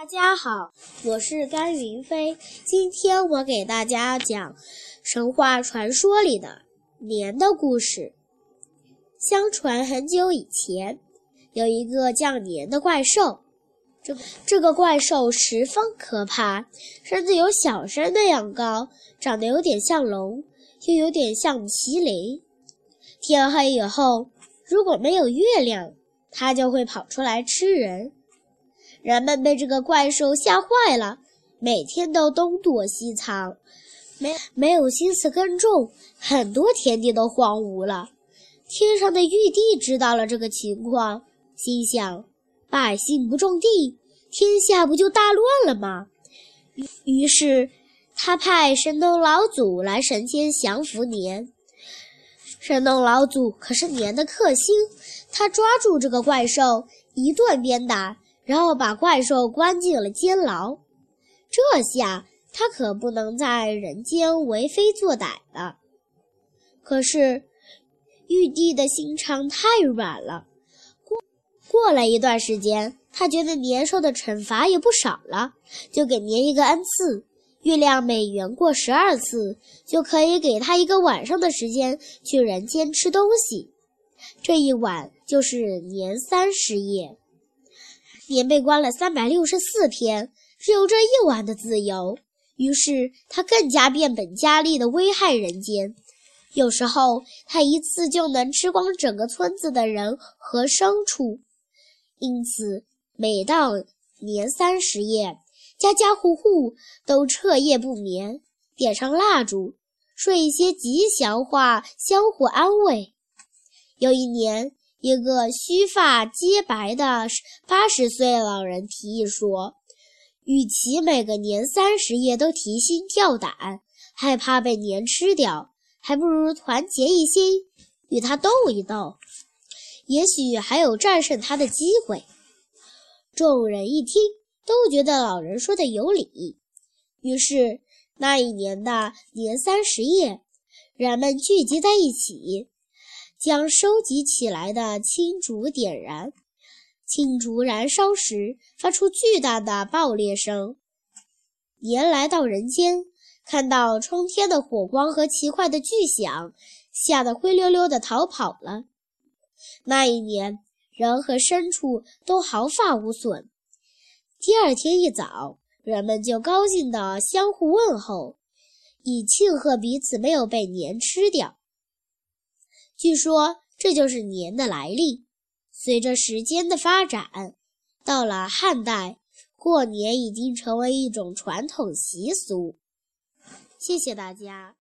大家好，我是甘云飞。今天我给大家讲神话传说里的年的故事。相传很久以前，有一个叫年的怪兽。这这个怪兽十分可怕，身子有小山那样高，长得有点像龙，又有点像麒麟。天黑以后，如果没有月亮，它就会跑出来吃人。人们被这个怪兽吓坏了，每天都东躲西藏，没没有心思耕种，很多田地都荒芜了。天上的玉帝知道了这个情况，心想：百姓不种地，天下不就大乱了吗？于于是，他派神农老祖来神间降服年。神农老祖可是年的克星，他抓住这个怪兽，一顿鞭打。然后把怪兽关进了监牢，这下他可不能在人间为非作歹了。可是玉帝的心肠太软了，过过了一段时间，他觉得年兽的惩罚也不少了，就给年一个恩赐：月亮每圆过十二次，就可以给他一个晚上的时间去人间吃东西。这一晚就是年三十夜。年被关了三百六十四天，只有这一晚的自由。于是他更加变本加厉地危害人间。有时候他一次就能吃光整个村子的人和牲畜。因此，每到年三十夜，家家户户都彻夜不眠，点上蜡烛，说一些吉祥话，相互安慰。有一年。一个须发皆白的八十岁老人提议说：“与其每个年三十夜都提心吊胆，害怕被年吃掉，还不如团结一心，与他斗一斗，也许还有战胜他的机会。”众人一听，都觉得老人说的有理。于是那一年的年三十夜，人们聚集在一起。将收集起来的青竹点燃，青竹燃烧时发出巨大的爆裂声。年来到人间，看到冲天的火光和奇怪的巨响，吓得灰溜溜地逃跑了。那一年，人和牲畜都毫发无损。第二天一早，人们就高兴地相互问候，以庆贺彼此没有被年吃掉。据说这就是年的来历。随着时间的发展，到了汉代，过年已经成为一种传统习俗。谢谢大家。